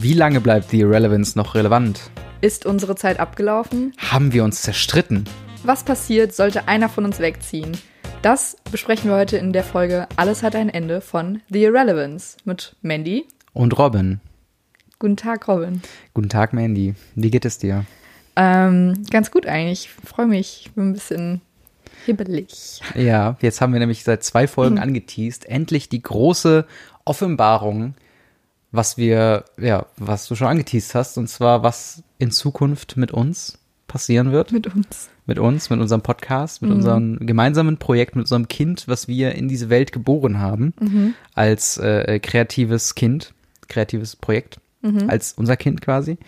Wie lange bleibt The Irrelevance noch relevant? Ist unsere Zeit abgelaufen? Haben wir uns zerstritten? Was passiert, sollte einer von uns wegziehen? Das besprechen wir heute in der Folge Alles hat ein Ende von The Irrelevance mit Mandy. Und Robin. Guten Tag, Robin. Guten Tag, Mandy. Wie geht es dir? Ähm, ganz gut eigentlich. Ich freue mich. Ich bin ein bisschen hibbelig. Ja, jetzt haben wir nämlich seit zwei Folgen Mhm. angeteased. Endlich die große Offenbarung, was wir, ja, was du schon angeteased hast, und zwar, was in Zukunft mit uns passieren wird. Mit uns. Mit uns, mit unserem Podcast, Mhm. mit unserem gemeinsamen Projekt, mit unserem Kind, was wir in diese Welt geboren haben, Mhm. als äh, kreatives Kind, kreatives Projekt, Mhm. als unser Kind quasi.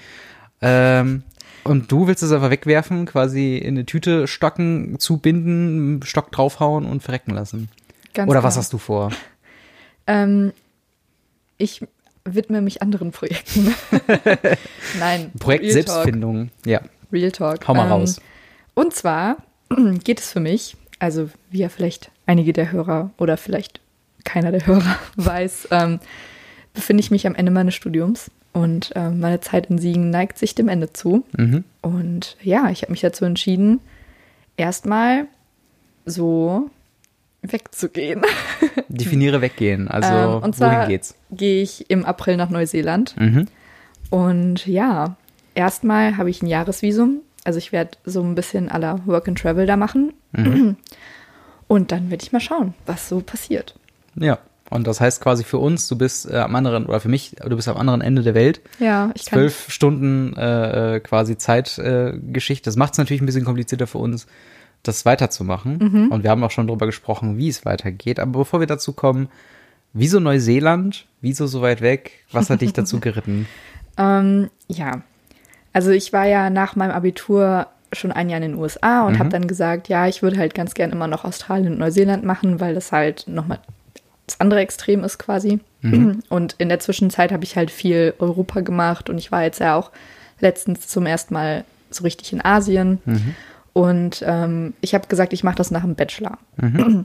Ähm, und du willst es einfach wegwerfen, quasi in eine Tüte stocken, zubinden, Stock draufhauen und verrecken lassen. Ganz Oder was klar. hast du vor? Ähm, ich widme mich anderen Projekten. Nein. Projekt Real Talk. Selbstfindung. Ja, Real Talk. hau mal Ähm, raus. Und zwar geht es für mich, also wie ja vielleicht einige der Hörer oder vielleicht keiner der Hörer weiß, ähm, befinde ich mich am Ende meines Studiums und ähm, meine Zeit in Siegen neigt sich dem Ende zu. Mhm. Und ja, ich habe mich dazu entschieden, erstmal so wegzugehen. Definiere weggehen. Also, Ähm, und zwar wohin geht's? gehe ich im April nach Neuseeland. Mhm. Und ja, erstmal habe ich ein Jahresvisum. Also ich werde so ein bisschen aller Work and Travel da machen. Mhm. Und dann werde ich mal schauen, was so passiert. Ja. Und das heißt quasi für uns, du bist äh, am anderen, oder für mich, du bist am anderen Ende der Welt. Ja, ich kann. Zwölf Stunden äh, äh, quasi Zeitgeschichte. Äh, das macht es natürlich ein bisschen komplizierter für uns, das weiterzumachen. Mhm. Und wir haben auch schon darüber gesprochen, wie es weitergeht. Aber bevor wir dazu kommen, wieso Neuseeland? Wieso so weit weg? Was hat dich dazu geritten? Ähm, ja, also ich war ja nach meinem Abitur schon ein Jahr in den USA und Mhm. habe dann gesagt, ja, ich würde halt ganz gern immer noch Australien und Neuseeland machen, weil das halt nochmal das andere Extrem ist quasi. Mhm. Und in der Zwischenzeit habe ich halt viel Europa gemacht und ich war jetzt ja auch letztens zum ersten Mal so richtig in Asien. Mhm. Und ähm, ich habe gesagt, ich mache das nach dem Bachelor. Mhm.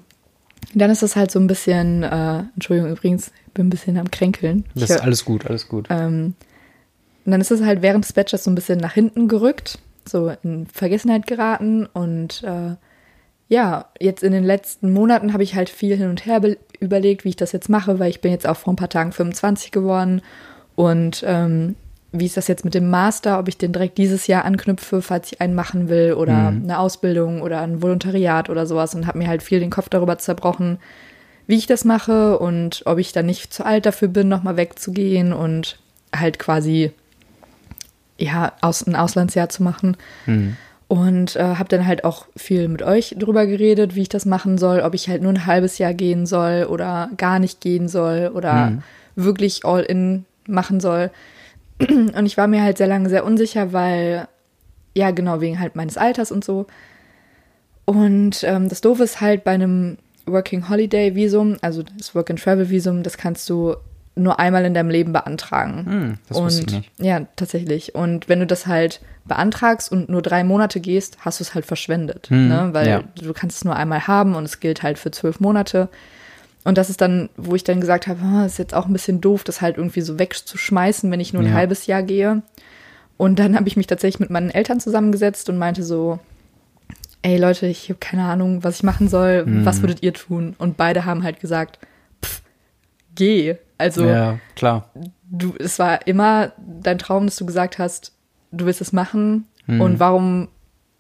Dann ist es halt so ein bisschen, äh, Entschuldigung übrigens, ich bin ein bisschen am Kränkeln. Das ist alles gut, alles gut. ähm, und dann ist es halt während des Bachelors so ein bisschen nach hinten gerückt, so in Vergessenheit geraten. Und äh, ja, jetzt in den letzten Monaten habe ich halt viel hin und her be- überlegt, wie ich das jetzt mache, weil ich bin jetzt auch vor ein paar Tagen 25 geworden. Und ähm, wie ist das jetzt mit dem Master, ob ich den direkt dieses Jahr anknüpfe, falls ich einen machen will oder eine Ausbildung oder ein Volontariat oder sowas und habe mir halt viel den Kopf darüber zerbrochen, wie ich das mache und ob ich dann nicht zu alt dafür bin, nochmal wegzugehen und halt quasi ja aus, ein Auslandsjahr zu machen. Mhm. Und äh, habe dann halt auch viel mit euch drüber geredet, wie ich das machen soll, ob ich halt nur ein halbes Jahr gehen soll oder gar nicht gehen soll oder Mhm. wirklich all in machen soll. Und ich war mir halt sehr lange sehr unsicher, weil, ja, genau, wegen halt meines Alters und so. Und ähm, das Doofe ist halt bei einem Working Holiday Visum, also das Work and Travel Visum, das kannst du nur einmal in deinem Leben beantragen. Hm, das und ich nicht. ja, tatsächlich. Und wenn du das halt beantragst und nur drei Monate gehst, hast du es halt verschwendet. Hm, ne? Weil ja. du kannst es nur einmal haben und es gilt halt für zwölf Monate. Und das ist dann, wo ich dann gesagt habe, ah, ist jetzt auch ein bisschen doof, das halt irgendwie so wegzuschmeißen, wenn ich nur ein Ja. halbes Jahr gehe. Und dann habe ich mich tatsächlich mit meinen Eltern zusammengesetzt und meinte so, ey Leute, ich habe keine Ahnung, was ich machen soll, Mhm. was würdet ihr tun? Und beide haben halt gesagt, pff, geh. Also ja, klar. du, es war immer dein Traum, dass du gesagt hast, du willst es machen Mhm. und warum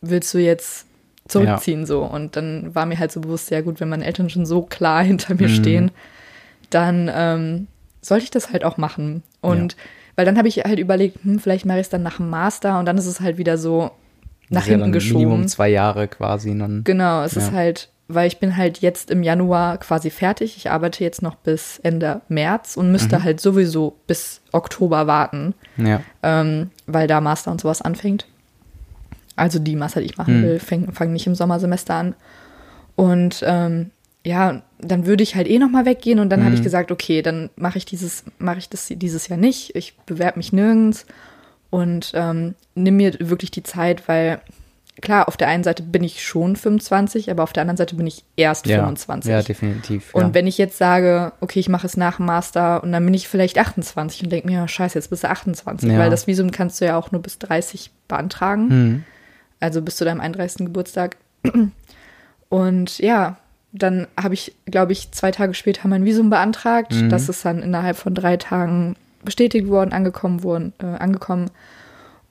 willst du jetzt zurückziehen so? Und dann war mir halt so bewusst, ja gut, wenn meine Eltern schon so klar hinter mir Mhm. stehen, dann ähm, sollte ich das halt auch machen. Und weil dann habe ich halt überlegt, hm, vielleicht mache ich es dann nach dem Master und dann ist es halt wieder so nach ist ja hinten dann geschoben. Minimum zwei Jahre quasi. Dann, Genau, es Ja. ist halt, weil ich bin halt jetzt im Januar quasi fertig. Ich arbeite jetzt noch bis Ende März und müsste halt sowieso bis Oktober warten, Ja. ähm, weil da Master und sowas anfängt. Also die Master, die ich machen Hm. will, fangen fang nicht im Sommersemester an. Und ähm, ja, dann würde ich halt eh noch mal weggehen und dann Mhm. habe ich gesagt, okay, dann mache ich dieses, mache ich das dieses Jahr nicht. Ich bewerbe mich nirgends und ähm, nimm mir wirklich die Zeit, weil klar, auf der einen Seite bin ich schon 25, aber auf der anderen Seite bin ich erst Ja, 25. ja definitiv. Und ja. wenn ich jetzt sage, okay, ich mache es nach dem Master und dann bin ich vielleicht 28 und denke mir, oh, scheiße, jetzt bist du 28, Ja. weil das Visum kannst du ja auch nur bis 30 beantragen, Mhm. Also bis zu deinem 31. Geburtstag. Und ja, dann habe ich, glaube ich, zwei Tage später mein Visum beantragt. Mhm. Das ist dann innerhalb von drei Tagen bestätigt worden, angekommen worden, äh, angekommen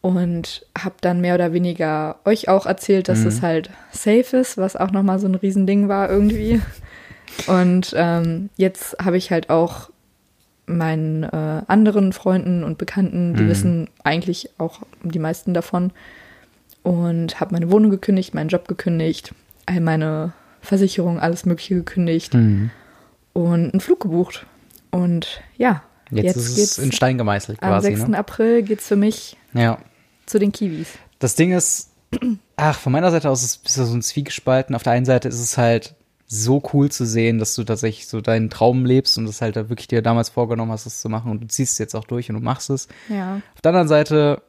und habe dann mehr oder weniger euch auch erzählt, dass Mhm. es halt safe ist, was auch nochmal so ein Riesending war irgendwie. Und ähm, jetzt habe ich halt auch meinen äh, anderen Freunden und Bekannten, die Mhm. wissen eigentlich auch die meisten davon. Und habe meine Wohnung gekündigt, meinen Job gekündigt, all meine Versicherung, alles Mögliche gekündigt Mhm. und einen Flug gebucht. Und ja, Jetzt, jetzt, ist es in Stein gemeißelt am quasi. 6. Ne? April geht's für mich Ja. zu den Kiwis. Das Ding ist, ach, von meiner Seite aus ist es so ein Zwiegespalten. Auf der einen Seite ist es halt so cool zu sehen, dass du tatsächlich so deinen Traum lebst und das halt da wirklich dir damals vorgenommen hast, das zu machen und du ziehst es jetzt auch durch und du machst es. Ja. Auf der anderen Seite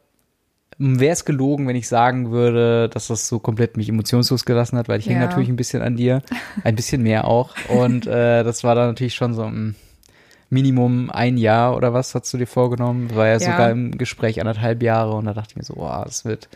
wäre es gelogen, wenn ich sagen würde, dass das so komplett mich emotionslos gelassen hat, weil ich hänge Ja. natürlich ein bisschen an dir, ein bisschen mehr auch. Und äh, das war dann natürlich schon so ein Minimum ein Jahr oder was hast du dir vorgenommen? War ja, Ja. sogar im Gespräch anderthalb Jahre und da dachte ich mir so, wow, das wird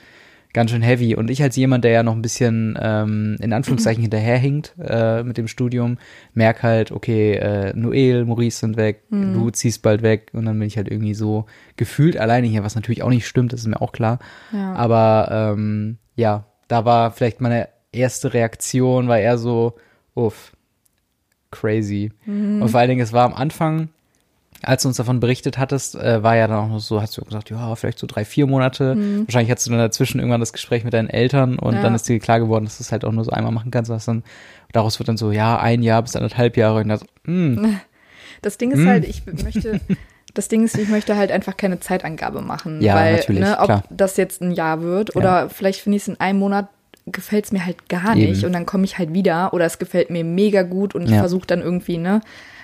ganz schön heavy. Und ich als jemand, der ja noch ein bisschen ähm, in Anführungszeichen hinterherhinkt äh, mit dem Studium, merk halt, okay, äh, Noel, Maurice sind weg, du ziehst bald weg und dann bin ich halt irgendwie so gefühlt alleine hier, was natürlich auch nicht stimmt, das ist mir auch klar. Ja. Aber ähm, ja, da war vielleicht meine erste Reaktion, war eher so, uff, crazy. Und vor allen Dingen, es war am Anfang, als du uns davon berichtet hattest, äh, war ja dann auch noch so, hast du gesagt, ja, vielleicht so drei, vier Monate. Wahrscheinlich hattest du dann dazwischen irgendwann das Gespräch mit deinen Eltern und Ja. dann ist dir klar geworden, dass du es halt auch nur so einmal machen kannst. Was dann, daraus wird dann so, ja, ein Jahr bis anderthalb Jahre. Und dann so, mm, Das Ding ist halt, ich möchte, das Ding ist, ich möchte halt einfach keine Zeitangabe machen. Ja, weil, natürlich, ne, ob klar. das jetzt ein Jahr wird oder vielleicht finde ich es in einem Monat gefällt es mir halt gar Eben. nicht und dann komme ich halt wieder oder es gefällt mir mega gut und ich Ja. versuche dann irgendwie, ne?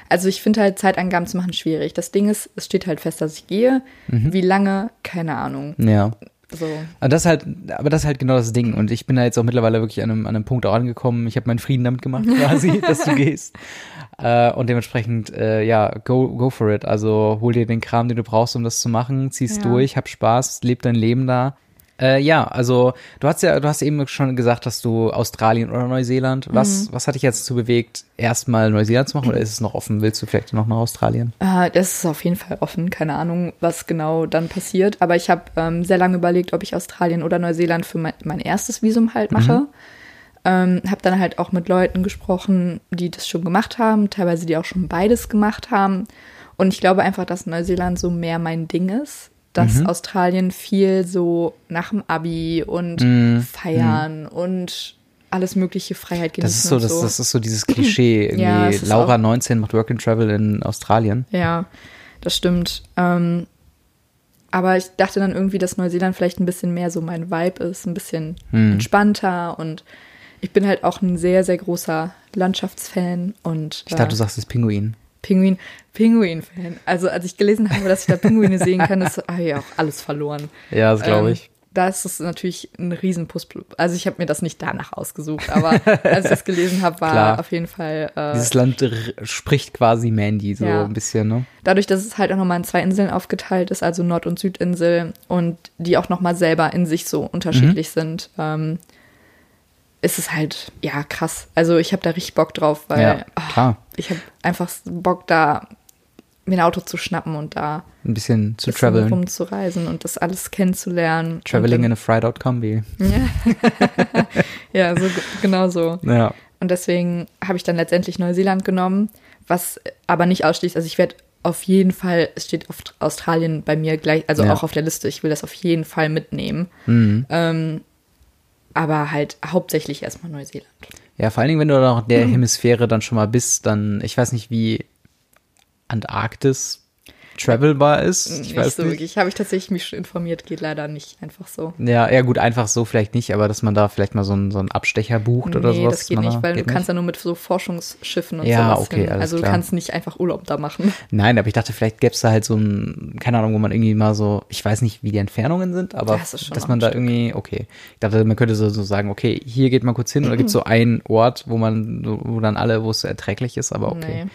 Also ich finde halt Zeitangaben zu machen schwierig. Das Ding ist, es steht halt fest, dass ich gehe. Mhm. Wie lange? Keine Ahnung. ja. So. Aber das ist halt, aber das ist halt genau das Ding. Und ich bin da jetzt auch mittlerweile wirklich an einem, an einem Punkt auch angekommen. Ich habe meinen Frieden damit gemacht, quasi, dass du gehst. Äh, und dementsprechend, äh, ja, go, go for it. Also hol dir den Kram, den du brauchst, um das zu machen, zieh's Ja. durch, hab Spaß, leb dein Leben da. Äh, ja, also du hast ja, du hast eben schon gesagt, dass du Australien oder Neuseeland. Was, was hat dich jetzt dazu bewegt, erstmal Neuseeland zu machen oder ist es noch offen? Willst du vielleicht noch nach Australien? Äh, das ist auf jeden Fall offen. Keine Ahnung, was genau dann passiert. Aber ich habe ähm, sehr lange überlegt, ob ich Australien oder Neuseeland für mein, mein erstes Visum halt mache. Ähm, habe dann halt auch mit Leuten gesprochen, die das schon gemacht haben, teilweise die auch schon beides gemacht haben. Und ich glaube einfach, dass Neuseeland so mehr mein Ding ist. Dass Australien viel so nach dem Abi und feiern und alles mögliche Freiheit genießen. Das ist so, und das, das ist so dieses Klischee. Irgendwie Ja, Laura auch- 19 macht Work and Travel in Australien. Ja, das stimmt. Ähm, aber ich dachte dann irgendwie, dass Neuseeland vielleicht ein bisschen mehr so mein Vibe ist, ein bisschen Hm. entspannter und ich bin halt auch ein sehr, sehr großer Landschaftsfan und Ich dachte, du sagst es Pinguin. Pinguin, Pinguin-Fan. Also als ich gelesen habe, dass ich da Pinguine sehen kann, ist habe ich auch alles verloren. Ja, das glaube Ähm, ich. Da ist es natürlich ein riesen. Also ich habe mir das nicht danach ausgesucht, aber als ich das gelesen habe, war Klar. auf jeden Fall äh, Dieses Land spricht quasi Mandy so Ja. ein bisschen, ne? dadurch, dass es halt auch nochmal in zwei Inseln aufgeteilt ist, also Nord- und Südinsel, und die auch nochmal selber in sich so unterschiedlich sind, ähm, ist es halt, ja, krass. Also ich habe da richtig Bock drauf, weil Ja, klar. ich habe einfach Bock da, mir ein Auto zu schnappen und da Ein bisschen zu traveln. rumzureisen und das alles kennenzulernen. Traveling und in a fried-out Kombi. dann, Ja, so, genau so. Ja. Und deswegen habe ich dann letztendlich Neuseeland genommen, was aber nicht ausschließt. Also ich werde auf jeden Fall, es steht auf Australien bei mir gleich, also Ja. auch auf der Liste, ich will das auf jeden Fall mitnehmen. Mhm. Ähm, aber halt hauptsächlich erstmal Neuseeland. Ja, vor allen Dingen, wenn du noch in der Hemisphäre dann schon mal bist, dann, ich weiß nicht, wie Antarktis travelbar ist. Ich nicht weiß so nicht. wirklich. Habe ich tatsächlich mich schon informiert, geht leider nicht einfach so. Ja, ja gut, einfach so vielleicht nicht, aber dass man da vielleicht mal so einen, so einen Abstecher bucht oder nee, sowas. das geht man nicht, weil geht du kannst ja nur mit so Forschungsschiffen und Ja, sowas okay, hin. Also du klar. kannst nicht einfach Urlaub da machen. Nein, aber ich dachte, vielleicht gäbe es da halt so ein, keine Ahnung, wo man irgendwie mal so, ich weiß nicht, wie die Entfernungen sind, aber Das dass man da Stück. irgendwie, okay. Ich dachte, man könnte so, so sagen, okay, hier geht mal kurz hin oder gibt es so einen Ort, wo man, wo dann alle, wo es so erträglich ist, aber okay. Nee.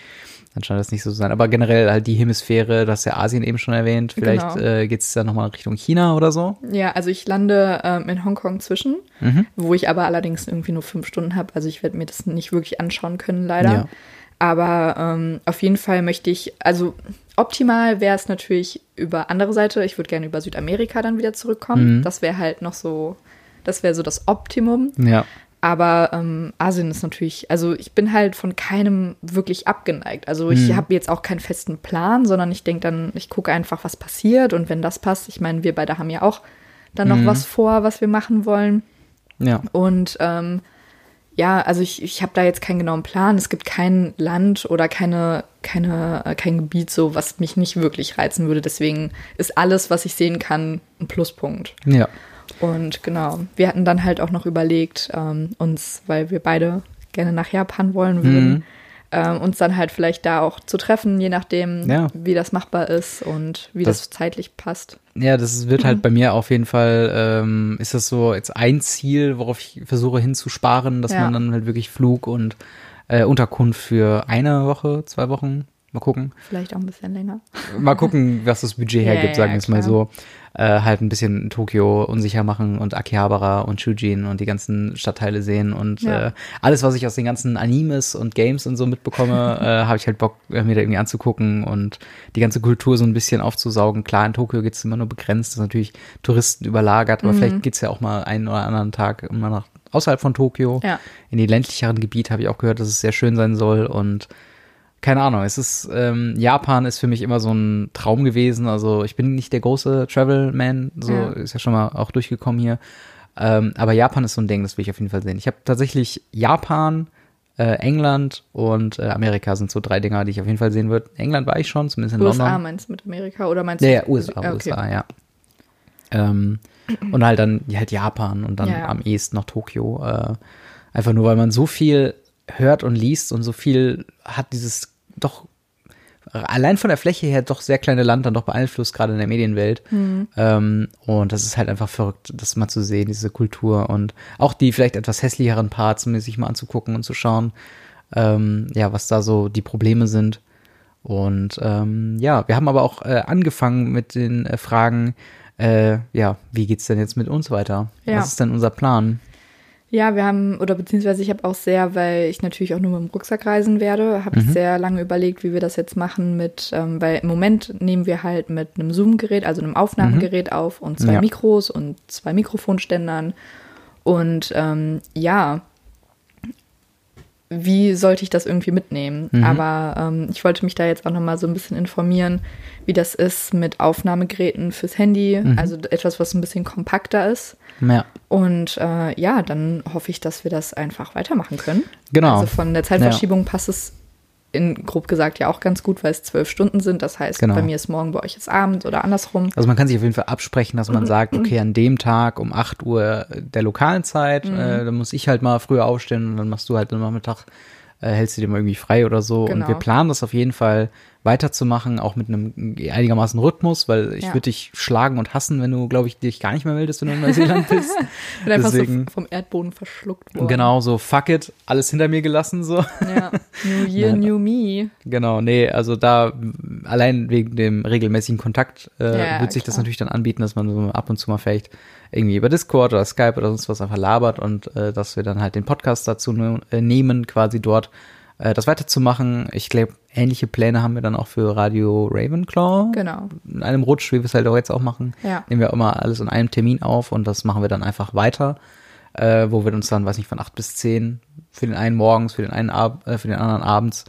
Dann scheint das nicht so zu sein. Aber generell halt die Hemisphäre, du hast ja Asien eben schon erwähnt, vielleicht Genau. äh, geht es dann nochmal Richtung China oder so. Ja, also ich lande ähm, in Hongkong zwischen, Mhm. wo ich aber allerdings irgendwie nur fünf Stunden habe. Also ich werde mir das nicht wirklich anschauen können, leider. Ja. Aber ähm, auf jeden Fall möchte ich, also optimal wäre es natürlich über andere Seite. Ich würde gerne über Südamerika dann wieder zurückkommen. Mhm. Das wäre halt noch so, das wäre so das Optimum. Ja. Aber ähm, Asien ist natürlich, also ich bin halt von keinem wirklich abgeneigt. Also ich Mhm. habe jetzt auch keinen festen Plan, sondern ich denke dann, ich gucke einfach, was passiert. Und wenn das passt, ich meine, wir beide haben ja auch dann noch Mhm. was vor, was wir machen wollen. Ja. Und ähm, ja, also ich, ich habe da jetzt keinen genauen Plan. Es gibt kein Land oder keine, keine, äh, kein Gebiet so, was mich nicht wirklich reizen würde. Deswegen ist alles, was ich sehen kann, ein Pluspunkt. Ja. Und genau, wir hatten dann halt auch noch überlegt, ähm, uns, weil wir beide gerne nach Japan wollen würden, Mhm. ähm, uns dann halt vielleicht da auch zu treffen, je nachdem, Ja. wie das machbar ist und wie das, Das- zeitlich passt. Ja, das wird halt bei mir auf jeden Fall, ähm, ist das so jetzt ein Ziel, worauf ich versuche hinzusparen, dass Ja. man dann halt wirklich Flug und äh, Unterkunft für eine Woche, zwei Wochen, mal gucken. Vielleicht auch ein bisschen länger. Mal gucken, was das Budget Ja, hergibt, ja, sagen wir es mal so. Äh, halt ein bisschen Tokio unsicher machen und Akihabara und Shujin und die ganzen Stadtteile sehen und Ja. äh, alles, was ich aus den ganzen Animes und Games und so mitbekomme, äh, habe ich halt Bock, äh, mir da irgendwie anzugucken und die ganze Kultur so ein bisschen aufzusaugen. Klar, in Tokio geht's immer nur begrenzt, das ist natürlich Touristen überlagert, Mhm. aber vielleicht geht's ja auch mal einen oder anderen Tag immer nach außerhalb von Tokio. Ja. In die ländlicheren Gebiete habe ich auch gehört, dass es sehr schön sein soll und keine Ahnung, es ist, ähm, Japan ist für mich immer so ein Traum gewesen. Also ich bin nicht der große Travel-Man, so Ja. ist ja schon mal auch durchgekommen hier. Ähm, aber Japan ist so ein Ding, das will ich auf jeden Fall sehen. Ich habe tatsächlich Japan, äh, England und äh, Amerika sind so drei Dinger, die ich auf jeden Fall sehen würde. England war ich schon, zumindest in USA London. meinst du mit Amerika oder meinst Ja, du? ja, USA, Ah, okay. USA, ja. Ähm, und halt dann ja, halt Japan und dann Ja, ja. am ehesten noch Tokio. Äh, einfach nur, weil man so viel hört und liest und so viel hat dieses doch allein von der Fläche her doch sehr kleine Land dann doch beeinflusst, gerade in der Medienwelt. Mhm. Ähm, und das ist halt einfach verrückt, das mal zu sehen, diese Kultur und auch die vielleicht etwas hässlicheren Parts, mir sich mal anzugucken und zu schauen, ähm, ja, was da so die Probleme sind. Und ähm, ja, wir haben aber auch äh, angefangen mit den äh, Fragen, äh, ja, wie geht's denn jetzt mit uns weiter? Ja. Was ist denn unser Plan? Ja, wir haben, oder beziehungsweise ich habe auch sehr, weil ich natürlich auch nur mit dem Rucksack reisen werde, habe ich Mhm. sehr lange überlegt, wie wir das jetzt machen mit, ähm, weil im Moment nehmen wir halt mit einem Zoom-Gerät, also einem Aufnahmegerät auf und zwei Mhm. Ja. Mikros und zwei Mikrofonständern. Und ähm, ja, wie sollte ich das irgendwie mitnehmen? Mhm. Aber ähm, ich wollte mich da jetzt auch nochmal so ein bisschen informieren, wie das ist mit Aufnahmegeräten fürs Handy, Mhm. also etwas, was ein bisschen kompakter ist. Ja, Und äh, ja, dann hoffe ich, dass wir das einfach weitermachen können. Genau. Also von der Zeitverschiebung passt es in grob gesagt ja auch ganz gut, weil es zwölf Stunden sind. Das heißt, Genau. bei mir ist morgen, bei euch ist Abend oder andersrum. also man kann sich auf jeden Fall absprechen, dass Mhm. man sagt, okay, an dem Tag um 8 Uhr der lokalen Zeit, Mhm. äh, dann muss ich halt mal früher aufstehen und dann machst du halt am Nachmittag, äh, hältst du dir mal irgendwie frei oder so. Und Genau. wir planen das auf jeden Fall weiterzumachen, auch mit einem einigermaßen Rhythmus, weil ich Ja. würde dich schlagen und hassen, wenn du, glaube ich, dich gar nicht mehr meldest, wenn du in Neuseeland bist. Bin einfach Deswegen- so vom Erdboden verschluckt worden. Genau, so fuck it, alles hinter mir gelassen, so. Ja. New Year, Nein. New Me. Genau, nee, also da allein wegen dem regelmäßigen Kontakt äh, Ja, wird sich das klar. natürlich dann anbieten, dass man so ab und zu mal vielleicht irgendwie über Discord oder Skype oder sonst was einfach labert und äh, dass wir dann halt den Podcast dazu ne nehmen, quasi dort äh, das weiterzumachen. Ich glaube, ähnliche Pläne haben wir dann auch für Radio Ravenclaw. Genau. In einem Rutsch, wie wir es halt auch jetzt auch machen. Ja. Nehmen wir immer alles in einem Termin auf und das machen wir dann einfach weiter, äh, wo wir uns dann, weiß nicht, von acht bis zehn für den einen morgens, für den einen Ab äh, für den anderen abends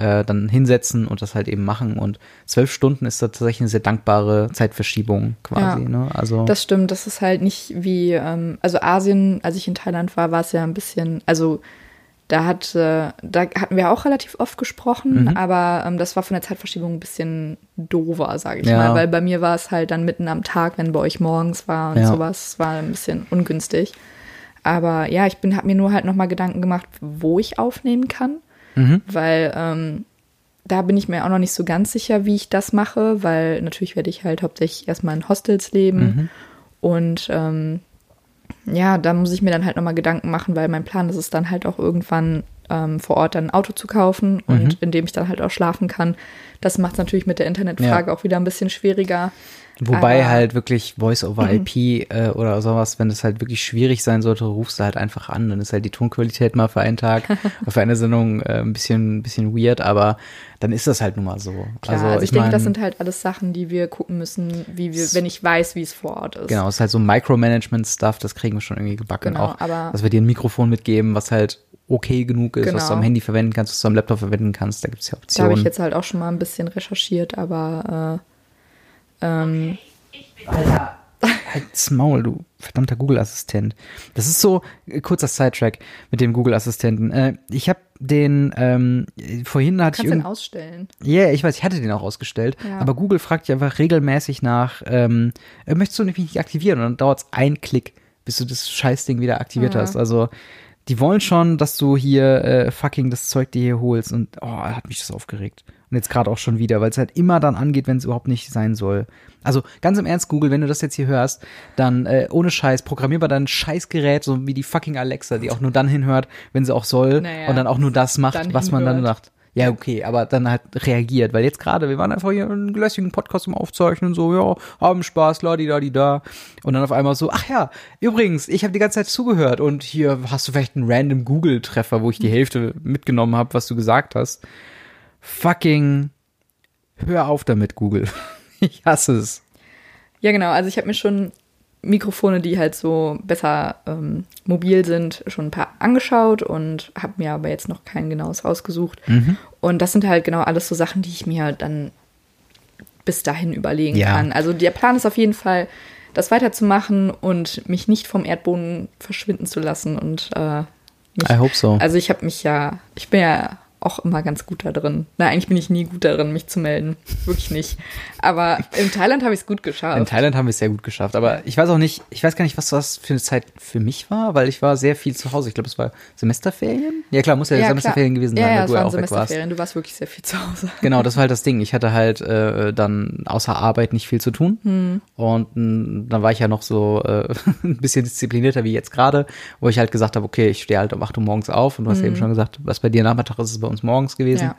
äh, dann hinsetzen und das halt eben machen. Und zwölf Stunden ist da tatsächlich eine sehr dankbare Zeitverschiebung quasi. Ja. Ne? Also Das stimmt, das ist halt nicht wie, ähm, also Asien, als ich in Thailand war, war es ja ein bisschen, also Da, hat, äh, da hatten wir auch relativ oft gesprochen, Mhm. aber ähm, das war von der Zeitverschiebung ein bisschen doofer, sage ich Ja. mal, weil bei mir war es halt dann mitten am Tag, wenn bei euch morgens war und Ja. sowas, war ein bisschen ungünstig. Aber ja, ich bin, habe mir nur halt nochmal Gedanken gemacht, wo ich aufnehmen kann, Mhm. weil ähm, da bin ich mir auch noch nicht so ganz sicher, wie ich das mache, weil natürlich werde ich halt hauptsächlich erstmal in Hostels leben Mhm. und ähm, ja, da muss ich mir dann halt nochmal Gedanken machen, weil mein Plan ist es dann halt auch irgendwann ähm, vor Ort dann ein Auto zu kaufen und Mhm. in dem ich dann halt auch schlafen kann. Das macht es natürlich mit der Internetfrage auch wieder ein bisschen schwieriger. Wobei Aber- halt wirklich Voice-over-IP äh, oder sowas, wenn es halt wirklich schwierig sein sollte, rufst du halt einfach an. Dann ist halt die Tonqualität mal für einen Tag, für eine Sendung äh, ein bisschen, ein bisschen weird, aber dann ist das halt nun mal so. Klar, also, ich, denke, mein, das sind halt alles Sachen, die wir gucken müssen, wie wir, wenn ich weiß, wie es vor Ort ist. Genau, es ist halt so Micromanagement-Stuff, das kriegen wir schon irgendwie gebacken. Genau, auch, aber- dass wir dir ein Mikrofon mitgeben, was halt okay genug ist, was du Genau. am Handy verwenden kannst, was du am Laptop verwenden kannst. Da gibt es ja Da habe Optionen. ich jetzt halt auch schon mal ein bisschen recherchiert, aber äh, ähm, Alter, halt's Maul, du verdammter Google-Assistent. Das ist so, äh, kurzer Sidetrack mit dem Google-Assistenten. Äh, ich habe den, ähm, vorhin hatte kannst ich den ausstellen. Ja, ich weiß, ich hatte den auch ausgestellt. Ja. Aber Google fragt dich einfach regelmäßig nach, ähm, äh, möchtest du mich nicht aktivieren? Und dann dauert's einen Klick, bis du das Scheißding wieder aktiviert Ja. hast. Also, die wollen schon, dass du hier äh, fucking das Zeug dir hier holst. Und oh, hat mich das aufgeregt. Und jetzt gerade auch schon wieder, weil es halt immer dann angeht, wenn es überhaupt nicht sein soll. Also ganz im Ernst, Google, wenn du das jetzt hier hörst, dann äh, ohne Scheiß, programmier mal dein Scheißgerät, so wie die fucking Alexa, die auch nur dann hinhört, wenn sie auch soll Naja, und dann auch nur das macht, was man dann hinhört. macht. Ja, okay, aber dann halt reagiert, weil jetzt gerade, wir waren einfach hier einen lässigen Podcast zum Aufzeichnen, so, ja, haben Spaß, la di da. Und dann auf einmal so, ach ja, übrigens, ich habe die ganze Zeit zugehört und hier hast du vielleicht einen random Google-Treffer, wo ich die Hälfte mitgenommen habe, was du gesagt hast. Fucking hör auf damit, Google. Ich hasse es. Ja, genau. Also ich habe mir schon Mikrofone, die halt so besser ähm, mobil sind, schon ein paar angeschaut und habe mir aber jetzt noch kein genaues rausgesucht. Mhm. Und das sind halt genau alles so Sachen, die ich mir dann bis dahin überlegen Ja. kann. Also der Plan ist auf jeden Fall, das weiterzumachen und mich nicht vom Erdboden verschwinden zu lassen. Und äh, mich, I hope so. also ich habe mich ja, ich bin ja auch immer ganz gut da drin. Nein, eigentlich bin ich nie gut darin, mich zu melden. Wirklich nicht. Aber in Thailand habe ich es gut geschafft. In Thailand haben wir es sehr gut geschafft, aber ich weiß auch nicht, ich weiß gar nicht, was das für eine Zeit für mich war, weil ich war sehr viel zu Hause. Ich glaube, es war Semesterferien. Ja klar, muss ja, klar. Semesterferien gewesen ja, sein, ja, weil es du ja auch weg warst. Semesterferien. Du warst wirklich sehr viel zu Hause. Genau, das war halt das Ding. Ich hatte halt äh, dann außer Arbeit nicht viel zu tun. Hm. Und mh, dann war ich ja noch so äh, ein bisschen disziplinierter wie jetzt gerade, wo ich halt gesagt habe, okay, ich stehe halt um 8 Uhr morgens auf und du hast ja eben schon gesagt, was bei dir Nachmittag ist, ist bei uns morgens gewesen. Ja.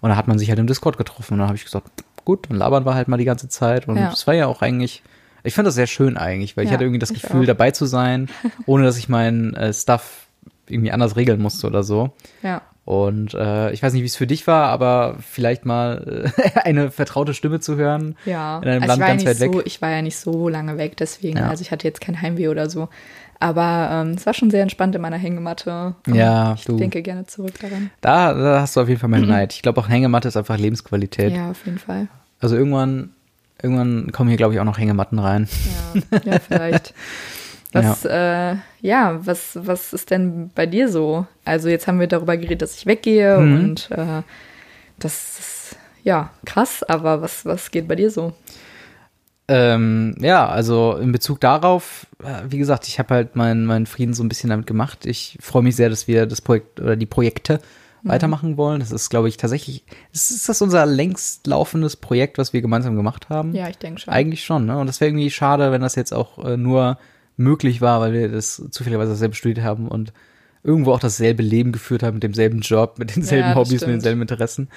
Und da hat man sich halt im Discord getroffen und dann habe ich gesagt, gut, dann labern wir halt mal die ganze Zeit. Und Ja. es war ja auch eigentlich, ich fand das sehr schön eigentlich, weil ich Ja, hatte irgendwie das ich Gefühl, auch. dabei zu sein, ohne dass ich meinen äh, Stuff irgendwie anders regeln musste oder so. Ja. Und äh, ich weiß nicht, wie es für dich war, aber vielleicht mal äh, eine vertraute Stimme zu hören. Ja, In einem also Land ich, war ja ganz nicht weit so, weg. ich war ja nicht so lange weg, deswegen, Ja. also ich hatte jetzt kein Heimweh oder so. Aber ähm, es war schon sehr entspannt in meiner Hängematte. Ja, ich du. denke gerne zurück daran. Da, da hast du auf jeden Fall meinen Neid. Ich glaube auch Hängematte ist einfach Lebensqualität. Ja, auf jeden Fall. Also irgendwann, irgendwann kommen hier, glaube ich, auch noch Hängematten rein. Ja, ja vielleicht. Was, ja. Äh, ja, was, was ist denn bei dir so? Also jetzt haben wir darüber geredet, dass ich weggehe Mhm. und äh, das ist ja krass, aber was, was geht bei dir so? Ähm, ja, also in Bezug darauf, äh, wie gesagt, ich habe halt meinen meinen Frieden so ein bisschen damit gemacht. Ich freue mich sehr, dass wir das Projekt oder die Projekte weitermachen wollen. Das ist, glaube ich, tatsächlich, ist, ist das unser längst laufendes Projekt, was wir gemeinsam gemacht haben? Ja, ich denke schon. Eigentlich schon, ne? Und das wäre irgendwie schade, wenn das jetzt auch äh, nur möglich war, weil wir das zufälligerweise dasselbe studiert haben und irgendwo auch dasselbe Leben geführt haben, mit demselben Job, mit denselben Ja, Hobbys, mit stimmt. denselben Interessen.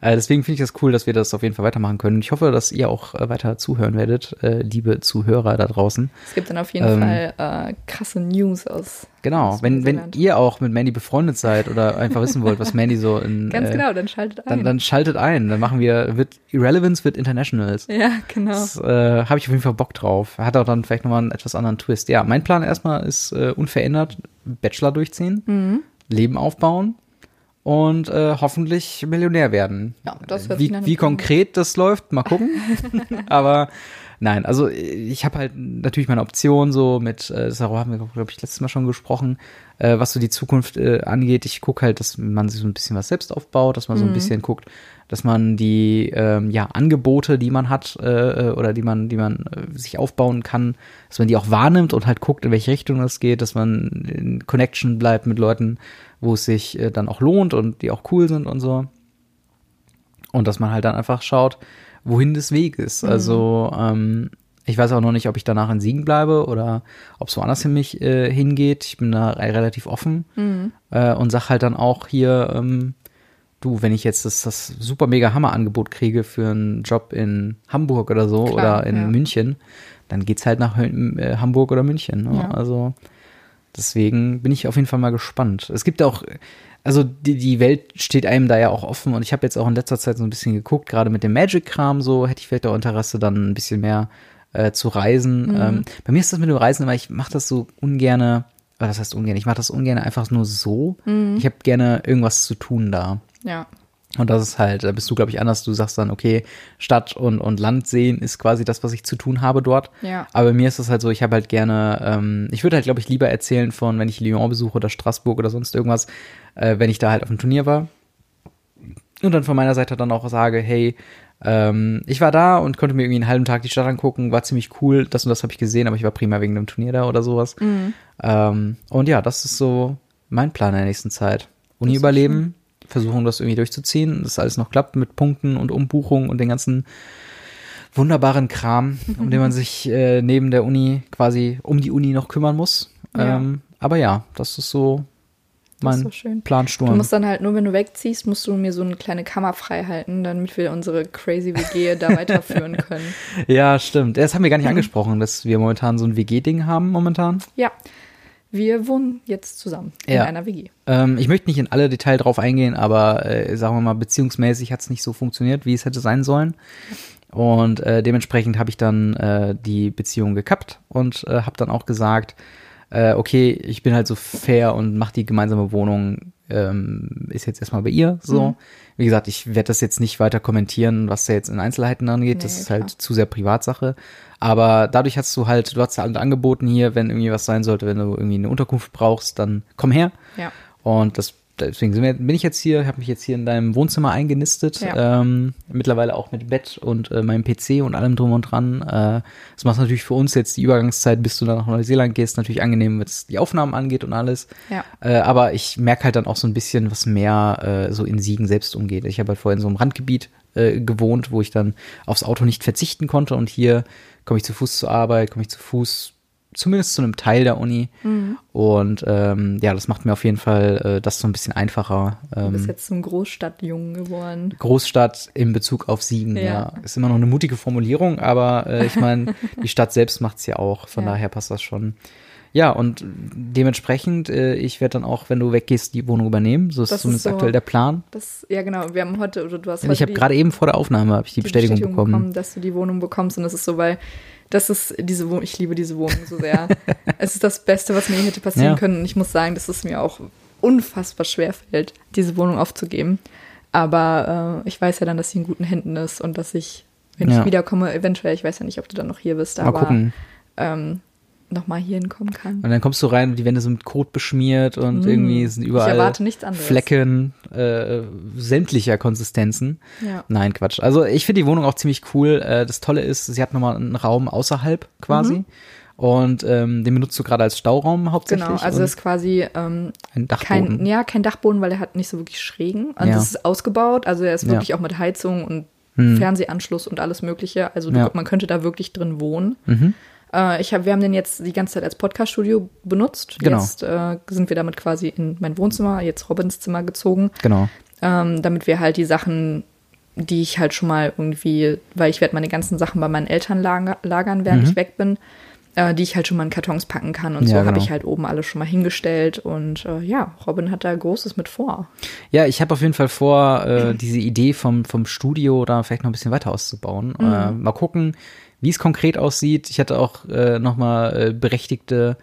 Äh, deswegen finde ich das cool, dass wir das auf jeden Fall weitermachen können. Ich hoffe, dass ihr auch äh, weiter zuhören werdet, äh, liebe Zuhörer da draußen. Es gibt dann auf jeden Ähm, Fall äh, krasse News aus. Genau, aus wenn, wenn ihr auch mit Mandy befreundet seid oder einfach wissen wollt, was Mandy so in Ganz äh, genau, dann schaltet ein. dann, dann schaltet ein. Dann machen wir, wird Irrelevance wird Internationals. ja, genau. Das äh, habe ich auf jeden Fall Bock drauf. Hat auch dann vielleicht nochmal einen etwas anderen Twist. Ja, mein Plan erstmal ist äh, unverändert Bachelor durchziehen, Mhm. Leben aufbauen und äh, hoffentlich Millionär werden. Ja, das sich wie, wie konkret das läuft, mal gucken. Aber Nein, also ich habe halt natürlich meine Option so mit, äh, darüber haben wir, glaube ich, letztes Mal schon gesprochen, äh, was so die Zukunft äh, angeht. Ich gucke halt, dass man sich so ein bisschen was selbst aufbaut, dass man so ein bisschen guckt, dass man die ähm, ja, Angebote, die man hat äh, oder die man, die man äh, sich aufbauen kann, dass man die auch wahrnimmt und halt guckt, in welche Richtung das geht, dass man in Connection bleibt mit Leuten, wo es sich äh, dann auch lohnt und die auch cool sind und so. Und dass man halt dann einfach schaut, wohin des Weges. Mhm. Also ähm, ich weiß auch noch nicht, ob ich danach in Siegen bleibe oder ob es woanders hin mich äh, hingeht. Ich bin da re- relativ offen Mhm. äh, und sag halt dann auch hier, ähm, du, wenn ich jetzt das, das super mega Hammer-Angebot kriege für einen Job in Hamburg oder so Klar, oder in ja. München, dann geht's halt nach äh, Hamburg oder München. Ne? Ja. Also deswegen bin ich auf jeden Fall mal gespannt. Es gibt auch, also die, die Welt steht einem da ja auch offen und ich habe jetzt auch in letzter Zeit so ein bisschen geguckt, gerade mit dem Magic-Kram so, hätte ich vielleicht auch Interesse, dann ein bisschen mehr äh, zu reisen. Mhm. Ähm, bei mir ist das mit dem Reisen immer, ich mache das so ungerne, oder das heißt ungern, ich mache das ungern einfach nur so. Mhm. Ich habe gerne irgendwas zu tun da. Ja. Und das ist halt, da bist du, glaube ich, anders. Du sagst dann, okay, Stadt und, und Land sehen ist quasi das, was ich zu tun habe dort. Ja. Aber mir ist es halt so, ich habe halt gerne, ähm, ich würde halt, glaube ich, lieber erzählen von, wenn ich Lyon besuche oder Straßburg oder sonst irgendwas, äh, wenn ich da halt auf dem Turnier war. Und dann von meiner Seite dann auch sage, hey, ähm, ich war da und konnte mir irgendwie einen halben Tag die Stadt angucken, war ziemlich cool, das und das habe ich gesehen, aber ich war primär wegen dem Turnier da oder sowas. Ähm, und ja, das ist so mein Plan in der nächsten Zeit. Uni überleben, versuchen das irgendwie durchzuziehen, dass alles noch klappt mit Punkten und Umbuchungen und den ganzen wunderbaren Kram, um den man sich äh, neben der Uni quasi um die Uni noch kümmern muss. Ja. Ähm, aber ja, das ist so Das ist mein so schön. Plan Du musst dann halt nur, wenn du wegziehst, musst du mir so eine kleine Kammer frei halten, damit wir unsere crazy WG da weiterführen können. Ja, stimmt. Das haben wir gar nicht angesprochen, dass wir momentan so ein WG-Ding haben momentan. Ja. Wir wohnen jetzt zusammen in Ja. einer WG. Ähm, ich möchte nicht in alle Details drauf eingehen, aber äh, sagen wir mal, beziehungsmäßig hat es nicht so funktioniert, wie es hätte sein sollen. Und äh, dementsprechend habe ich dann äh, die Beziehung gekappt und äh, habe dann auch gesagt, äh, okay, ich bin halt so fair und mache die gemeinsame Wohnung, ähm, ist jetzt erstmal bei ihr so. Mhm. Wie gesagt, ich werde das jetzt nicht weiter kommentieren, was da jetzt in Einzelheiten angeht. das Nee, ist klar. halt zu sehr Privatsache. Aber dadurch hast du halt, du hast halt angeboten hier, wenn irgendwie was sein sollte, wenn du irgendwie eine Unterkunft brauchst, dann komm her. Ja. Und das, deswegen wir, bin ich jetzt hier, habe mich jetzt hier in deinem Wohnzimmer eingenistet. Ja. Ähm, mittlerweile auch mit Bett und äh, meinem PC und allem drum und dran. Äh, das macht natürlich für uns jetzt die Übergangszeit, bis du dann nach Neuseeland gehst, natürlich angenehm, was die Aufnahmen angeht und alles. Ja. Äh, aber ich merke halt dann auch so ein bisschen, was mehr äh, so in Siegen selbst umgeht. Ich habe halt vorhin so im Randgebiet äh, gewohnt, wo ich dann aufs Auto nicht verzichten konnte und hier komme ich zu Fuß zur Arbeit, komme ich zu Fuß zumindest zu einem Teil der Uni. Mhm. Und ähm, ja, das macht mir auf jeden Fall äh, das so ein bisschen einfacher. Du bist Ähm, jetzt zum Großstadtjungen geworden. Großstadt in Bezug auf Siegen, ja. Ja. Ist immer noch eine mutige Formulierung, aber äh, ich meine, die Stadt selbst macht's ja auch, von Ja. daher passt das schon. Ja, und dementsprechend, äh, ich werde dann auch, wenn du weggehst, die Wohnung übernehmen. So ist Das ist zumindest so- aktuell der Plan. Das, ja, genau. Wir haben heute, oder du hast heute ich habe die- gerade eben vor der Aufnahme ich die, Bestätigung, bekommen. dass du die Wohnung bekommst. Und das ist so, weil das ist diese Wohnung, ich liebe diese Wohnung so sehr. es ist das Beste, was mir hätte passieren Ja. können. Und ich muss sagen, dass es mir auch unfassbar schwer fällt, diese Wohnung aufzugeben. Aber äh, ich weiß ja dann, dass sie in guten Händen ist und dass ich, wenn Ja. ich wiederkomme, eventuell, ich weiß ja nicht, ob du dann noch hier bist, Mal aber gucken. ähm, nochmal hier hinkommen kann. Und dann kommst du rein und die Wände sind mit Kot beschmiert und irgendwie sind überall. Flecken äh, sämtlicher Konsistenzen. Ja. Nein, Quatsch. Also ich finde die Wohnung auch ziemlich cool. Äh, das Tolle ist, sie hat nochmal einen Raum außerhalb quasi. Mhm. Und ähm, den benutzt du gerade als Stauraum hauptsächlich. Genau, also und es ist quasi ähm, ein Dachboden. kein, ja, kein Dachboden, weil er hat nicht so wirklich schrägen. Also Ja. es ist ausgebaut, also er ist Ja. wirklich auch mit Heizung und Hm. Fernsehanschluss und alles Mögliche. Also du, Ja. man könnte da wirklich drin wohnen. Mhm. Äh, ich hab, wir haben den jetzt die ganze Zeit als Podcast-Studio benutzt. Genau. Jetzt äh, sind wir damit quasi in mein Wohnzimmer, jetzt Robins Zimmer gezogen, Genau. ähm, damit wir halt die Sachen, die ich halt schon mal irgendwie, weil ich werde meine ganzen Sachen bei meinen Eltern lager, lagern, während Mhm. ich weg bin, äh, die ich halt schon mal in Kartons packen kann. Und so Ja, habe genau. ich halt oben alles schon mal hingestellt. Und äh, ja, Robin hat da Großes mit vor. Ja, ich habe auf jeden Fall vor, äh, diese Idee vom, vom Studio da vielleicht noch ein bisschen weiter auszubauen. Mhm. Äh, mal gucken, wie es konkret aussieht. Ich hatte auch äh, nochmal äh, berechtigte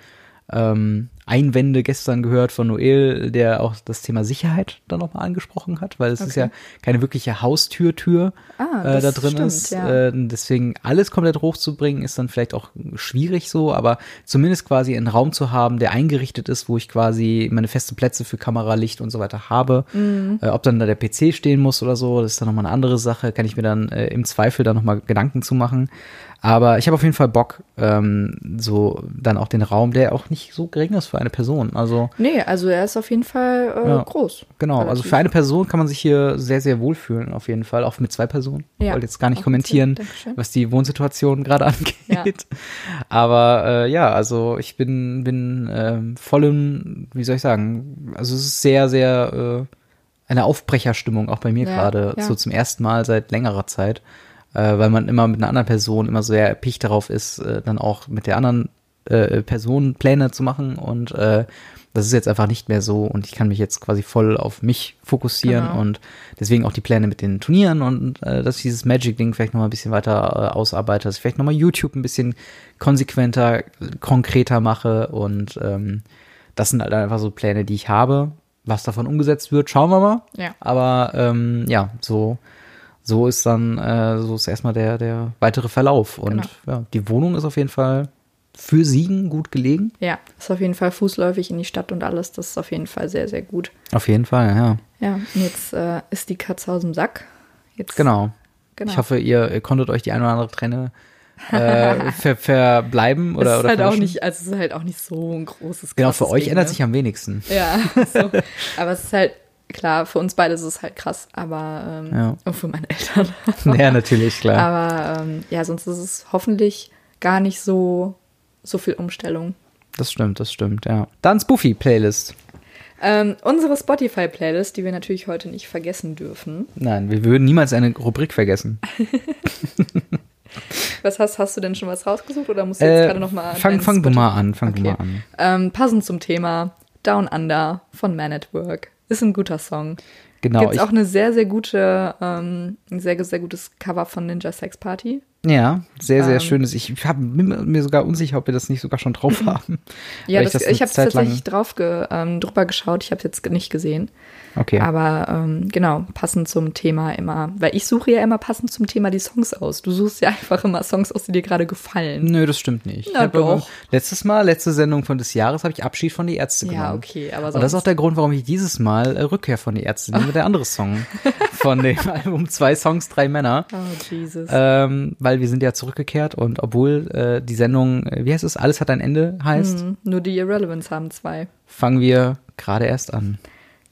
ähm, Einwände gestern gehört von Noel, der auch das Thema Sicherheit dann nochmal angesprochen hat, weil es ist ja keine wirkliche Haustür-Tür Ah, äh, da drin stimmt, ist. ja. Äh, deswegen alles komplett hochzubringen, ist dann vielleicht auch schwierig so, aber zumindest quasi einen Raum zu haben, der eingerichtet ist, wo ich quasi meine feste Plätze für Kamera, Licht und so weiter habe. Mhm. Äh, ob dann da der PC stehen muss oder so, das ist dann nochmal eine andere Sache, kann ich mir dann äh, im Zweifel dann nochmal Gedanken zu machen. Aber ich habe auf jeden Fall Bock, ähm, so dann auch den Raum, der auch nicht so gering ist für eine Person. Also Nee, also er ist auf jeden Fall äh, Ja. groß. Genau, also Relativ. für eine Person kann man sich hier sehr, sehr wohlfühlen, auf jeden Fall. Auch mit zwei Personen. Ich Ja, wollte jetzt gar nicht kommentieren, was die Wohnsituation gerade angeht. Ja. Aber äh, ja, also ich bin, bin ähm, voll im, wie soll ich sagen, also es ist sehr, sehr äh, eine Aufbrecherstimmung auch bei mir Ja, gerade, so zum ersten Mal seit längerer Zeit. Äh, weil man immer mit einer anderen Person immer sehr erpicht darauf ist, äh, dann auch mit der anderen äh, Person Pläne zu machen und äh, das ist jetzt einfach nicht mehr so und ich kann mich jetzt quasi voll auf mich fokussieren Genau. und deswegen auch die Pläne mit den Turnieren und äh, dass ich dieses Magic-Ding vielleicht nochmal ein bisschen weiter äh, ausarbeite, dass ich vielleicht nochmal YouTube ein bisschen konsequenter, konkreter mache und ähm, das sind halt einfach so Pläne, die ich habe. Was davon umgesetzt wird, schauen wir mal. Ja. Aber ähm, ja, so so ist dann äh, so ist erstmal der der weitere Verlauf und Genau. ja, die Wohnung ist auf jeden Fall für Siegen gut gelegen. Ja, ist auf jeden Fall fußläufig in die Stadt und alles. Das ist auf jeden Fall sehr, sehr gut. Auf jeden Fall, ja. Ja, und jetzt äh, ist die Katze aus dem Sack. Jetzt, Genau. genau. Ich hoffe, ihr, ihr konntet euch die eine oder andere Träne äh, ver, verbleiben oder es ist oder halt auch nicht, also es ist halt auch nicht so ein großes Genau, für euch Ding, ändert ne? sich am wenigsten. Ja, so. aber es ist halt, klar, für uns beide ist es halt krass, aber ähm, Ja. und für meine Eltern. ja, natürlich, klar. aber ähm, ja, sonst ist es hoffentlich gar nicht so, so viel Umstellung. Das stimmt, das stimmt, ja. Dann Spoofy-Playlist. Ähm, unsere Spotify-Playlist, die wir natürlich heute nicht vergessen dürfen. Nein, wir würden niemals eine Rubrik vergessen. Was hast, hast du denn schon was rausgesucht oder musst du jetzt Äh, gerade nochmal fang fang du mal an, fang du Okay. mal an. Ähm, passend zum Thema Down Under von Man at Work. Ist ein guter Song. Genau, Gibt's ich, auch eine sehr, sehr gute, ähm, ein sehr, sehr gutes Cover von Ninja Sex Party. ja, sehr, sehr ähm, schönes. Ich hab, bin mir sogar unsicher, ob wir das nicht sogar schon drauf haben. Ja, das, das ich, habe tatsächlich drauf ge, ähm, drüber geschaut. Ich habe jetzt nicht gesehen. Okay. Aber ähm, genau, passend zum Thema immer. Weil ich suche ja immer passend zum Thema die Songs aus. Du suchst ja einfach immer Songs aus, die dir gerade gefallen. Nö, das stimmt nicht. Ich Na aber- doch. letztes Mal, letzte Sendung von des Jahres, habe ich Abschied von die Ärzte genommen. Ja, okay, aber Und das ist auch der Grund, warum ich dieses Mal äh, Rückkehr von die Ärzte nehme, der andere Song von dem Album Zwei Songs, drei Männer. Oh, Jesus. Ähm, weil wir sind ja zurückgekehrt und obwohl äh, die Sendung, äh, wie heißt es, alles hat ein Ende heißt, Hm, nur die Irrelevance haben zwei. fangen wir gerade erst an.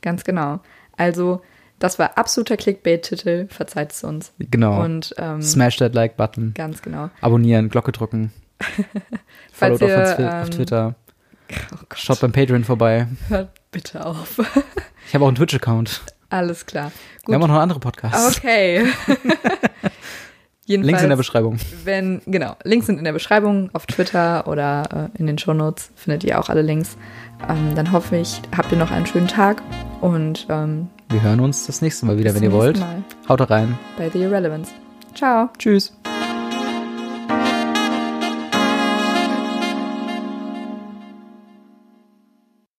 Ganz genau. Also, das war absoluter Clickbait-Titel, verzeiht es uns. Genau. Und ähm, Smash that Like-Button. ganz genau. Abonnieren, Glocke drücken. Falls Followt auf, ihr, uns auf ähm, Twitter. Oh Schaut beim Patreon vorbei. hört bitte auf. Ich habe auch einen Twitch-Account. Alles klar. Wir haben auch Gut. noch andere Podcasts. Okay. Jedenfalls, Links in der Beschreibung. wenn, genau, Links sind in der Beschreibung auf Twitter oder äh, in den Shownotes findet ihr auch alle Links. Ähm, dann hoffe ich, habt ihr noch einen schönen Tag und ähm, Wir hören uns das nächste Mal wieder, wenn ihr wollt. Mal Haut rein. bei The Irrelevance. Ciao. Tschüss.